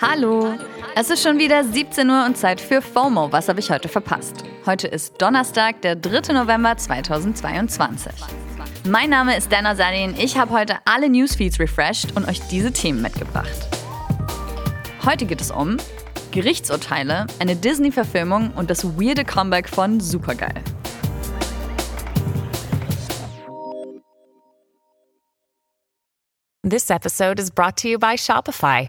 Hallo! Es ist schon wieder 17 Uhr und Zeit für FOMO. Was habe ich heute verpasst? Heute ist Donnerstag, der 3. November 2022. Mein Name ist Dana Salin. Ich habe heute alle Newsfeeds refreshed und euch diese Themen mitgebracht. Heute geht es um Gerichtsurteile, eine Disney-Verfilmung und das weirde Comeback von Supergeil. This episode is brought to you by Shopify.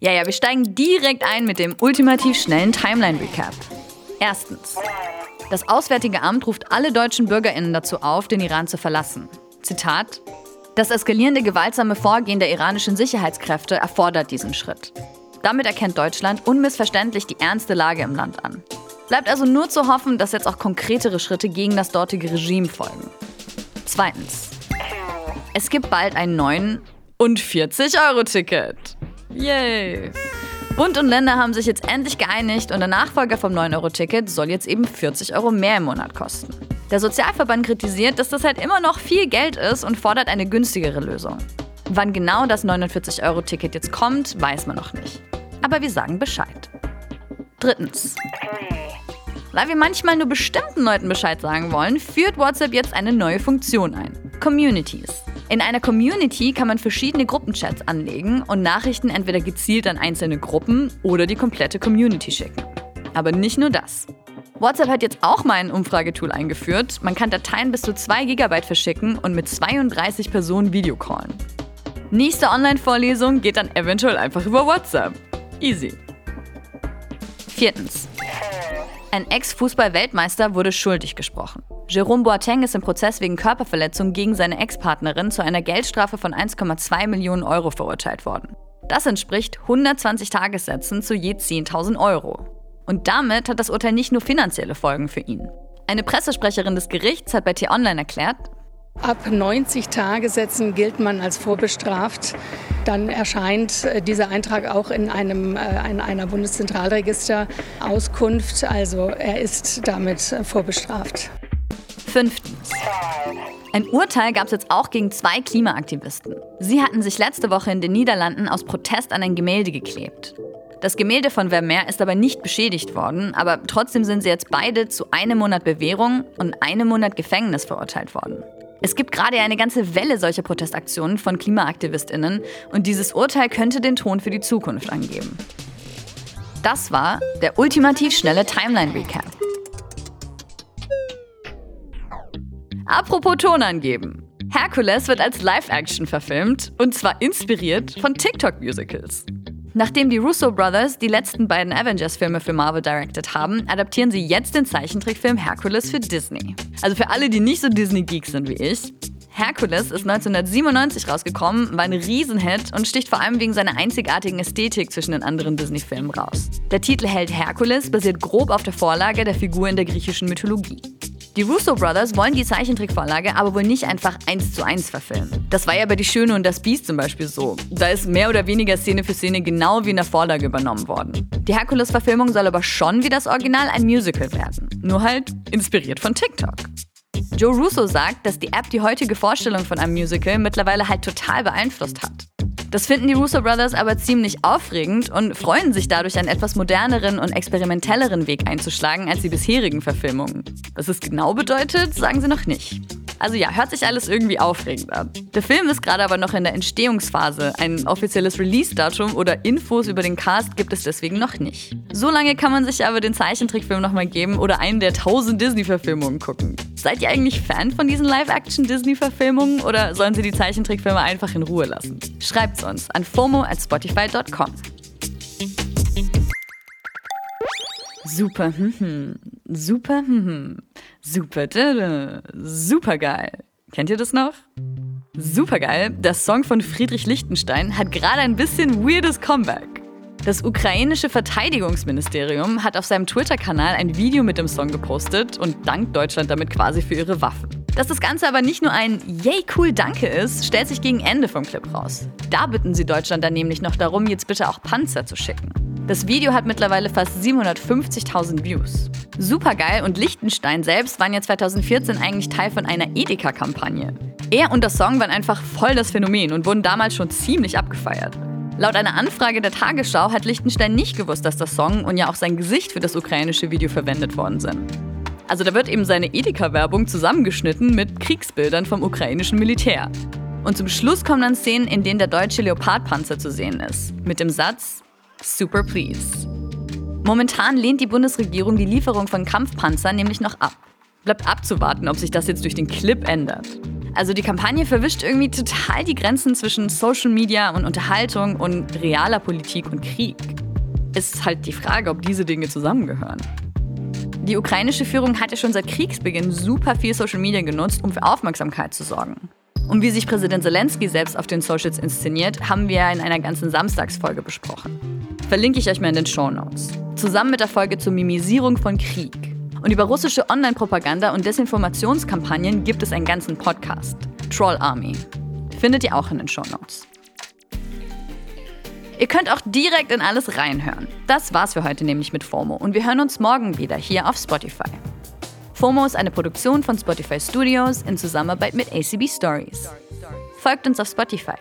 Ja, ja, wir steigen direkt ein mit dem ultimativ schnellen Timeline-Recap. Erstens. Das Auswärtige Amt ruft alle deutschen BürgerInnen dazu auf, den Iran zu verlassen. Zitat: Das eskalierende gewaltsame Vorgehen der iranischen Sicherheitskräfte erfordert diesen Schritt. Damit erkennt Deutschland unmissverständlich die ernste Lage im Land an. Bleibt also nur zu hoffen, dass jetzt auch konkretere Schritte gegen das dortige Regime folgen. Zweitens. Es gibt bald einen neuen und 40-Euro-Ticket. Yay! Bund und Länder haben sich jetzt endlich geeinigt und der Nachfolger vom 9-Euro-Ticket soll jetzt eben 40 Euro mehr im Monat kosten. Der Sozialverband kritisiert, dass das halt immer noch viel Geld ist und fordert eine günstigere Lösung. Wann genau das 49-Euro-Ticket jetzt kommt, weiß man noch nicht. Aber wir sagen Bescheid. Drittens. Weil wir manchmal nur bestimmten Leuten Bescheid sagen wollen, führt WhatsApp jetzt eine neue Funktion ein. Communities. In einer Community kann man verschiedene Gruppenchats anlegen und Nachrichten entweder gezielt an einzelne Gruppen oder die komplette Community schicken. Aber nicht nur das. WhatsApp hat jetzt auch mal ein Umfragetool eingeführt. Man kann Dateien bis zu 2 GB verschicken und mit 32 Personen Videocallen. Nächste Online-Vorlesung geht dann eventuell einfach über WhatsApp. Easy. Viertens. Ein Ex-Fußball-Weltmeister wurde schuldig gesprochen. Jerome Boateng ist im Prozess wegen Körperverletzung gegen seine Ex-Partnerin zu einer Geldstrafe von 1,2 Millionen Euro verurteilt worden. Das entspricht 120 Tagessätzen zu je 10.000 Euro. Und damit hat das Urteil nicht nur finanzielle Folgen für ihn. Eine Pressesprecherin des Gerichts hat bei T-Online erklärt, Ab 90 Tagessätzen gilt man als vorbestraft. Dann erscheint äh, dieser Eintrag auch in, einem, äh, in einer Bundeszentralregister-Auskunft. Also er ist damit äh, vorbestraft. Fünftens. Ein Urteil gab es jetzt auch gegen zwei Klimaaktivisten. Sie hatten sich letzte Woche in den Niederlanden aus Protest an ein Gemälde geklebt. Das Gemälde von Vermeer ist aber nicht beschädigt worden, aber trotzdem sind sie jetzt beide zu einem Monat Bewährung und einem Monat Gefängnis verurteilt worden. Es gibt gerade eine ganze Welle solcher Protestaktionen von KlimaaktivistInnen und dieses Urteil könnte den Ton für die Zukunft angeben. Das war der ultimativ schnelle Timeline-Recap. Apropos Ton angeben. Hercules wird als Live-Action verfilmt und zwar inspiriert von TikTok-Musicals. Nachdem die Russo Brothers die letzten beiden Avengers-Filme für Marvel directed haben, adaptieren sie jetzt den Zeichentrickfilm Hercules für Disney. Also für alle, die nicht so Disney-Geeks sind wie ich. Hercules ist 1997 rausgekommen, war ein Riesenhit und sticht vor allem wegen seiner einzigartigen Ästhetik zwischen den anderen Disney-Filmen raus. Der Titel Held Hercules basiert grob auf der Vorlage der Figur in der griechischen Mythologie. Die Russo Brothers wollen die Zeichentrickvorlage aber wohl nicht einfach eins zu eins verfilmen. Das war ja bei Die Schöne und das Biest zum Beispiel so. Da ist mehr oder weniger Szene für Szene genau wie in der Vorlage übernommen worden. Die Herkules-Verfilmung soll aber schon wie das Original ein Musical werden. Nur halt inspiriert von TikTok. Joe Russo sagt, dass die App die heutige Vorstellung von einem Musical mittlerweile halt total beeinflusst hat. Das finden die Russo Brothers aber ziemlich aufregend und freuen sich dadurch, einen etwas moderneren und experimentelleren Weg einzuschlagen als die bisherigen Verfilmungen. Was es genau bedeutet, sagen sie noch nicht. Also ja, hört sich alles irgendwie aufregend an. Der Film ist gerade aber noch in der Entstehungsphase. Ein offizielles Release-Datum oder Infos über den Cast gibt es deswegen noch nicht. So lange kann man sich aber den Zeichentrickfilm nochmal geben oder einen der tausend Disney-Verfilmungen gucken. Seid ihr eigentlich Fan von diesen Live-Action-Disney-Verfilmungen oder sollen sie die Zeichentrickfilme einfach in Ruhe lassen? Schreibt's uns an fomo at spotify.com. Super, hm, hm. super, hm, hm. Super, super geil. Kennt ihr das noch? Super geil, der Song von Friedrich Lichtenstein hat gerade ein bisschen weirdes Comeback. Das ukrainische Verteidigungsministerium hat auf seinem Twitter-Kanal ein Video mit dem Song gepostet und dankt Deutschland damit quasi für ihre Waffen. Dass das Ganze aber nicht nur ein Yay cool Danke ist, stellt sich gegen Ende vom Clip raus. Da bitten sie Deutschland dann nämlich noch darum, jetzt bitte auch Panzer zu schicken. Das Video hat mittlerweile fast 750.000 Views. Supergeil und Liechtenstein selbst waren ja 2014 eigentlich Teil von einer Edeka-Kampagne. Er und der Song waren einfach voll das Phänomen und wurden damals schon ziemlich abgefeiert. Laut einer Anfrage der Tagesschau hat Liechtenstein nicht gewusst, dass der Song und ja auch sein Gesicht für das ukrainische Video verwendet worden sind. Also da wird eben seine Edeka-Werbung zusammengeschnitten mit Kriegsbildern vom ukrainischen Militär. Und zum Schluss kommen dann Szenen, in denen der deutsche Leopardpanzer zu sehen ist. Mit dem Satz Super Please. Momentan lehnt die Bundesregierung die Lieferung von Kampfpanzern nämlich noch ab. Bleibt abzuwarten, ob sich das jetzt durch den Clip ändert. Also die Kampagne verwischt irgendwie total die Grenzen zwischen Social Media und Unterhaltung und realer Politik und Krieg. Ist halt die Frage, ob diese Dinge zusammengehören. Die ukrainische Führung hat ja schon seit Kriegsbeginn super viel Social Media genutzt, um für Aufmerksamkeit zu sorgen. Und wie sich Präsident Zelensky selbst auf den Socials inszeniert, haben wir in einer ganzen Samstagsfolge besprochen. Verlinke ich euch mal in den Show Notes. Zusammen mit der Folge zur Mimisierung von Krieg. Und über russische Online-Propaganda und Desinformationskampagnen gibt es einen ganzen Podcast. Troll Army. Findet ihr auch in den Show Notes. Ihr könnt auch direkt in alles reinhören. Das war's für heute nämlich mit FOMO und wir hören uns morgen wieder hier auf Spotify. FOMO ist eine Produktion von Spotify Studios in Zusammenarbeit mit ACB Stories. Folgt uns auf Spotify.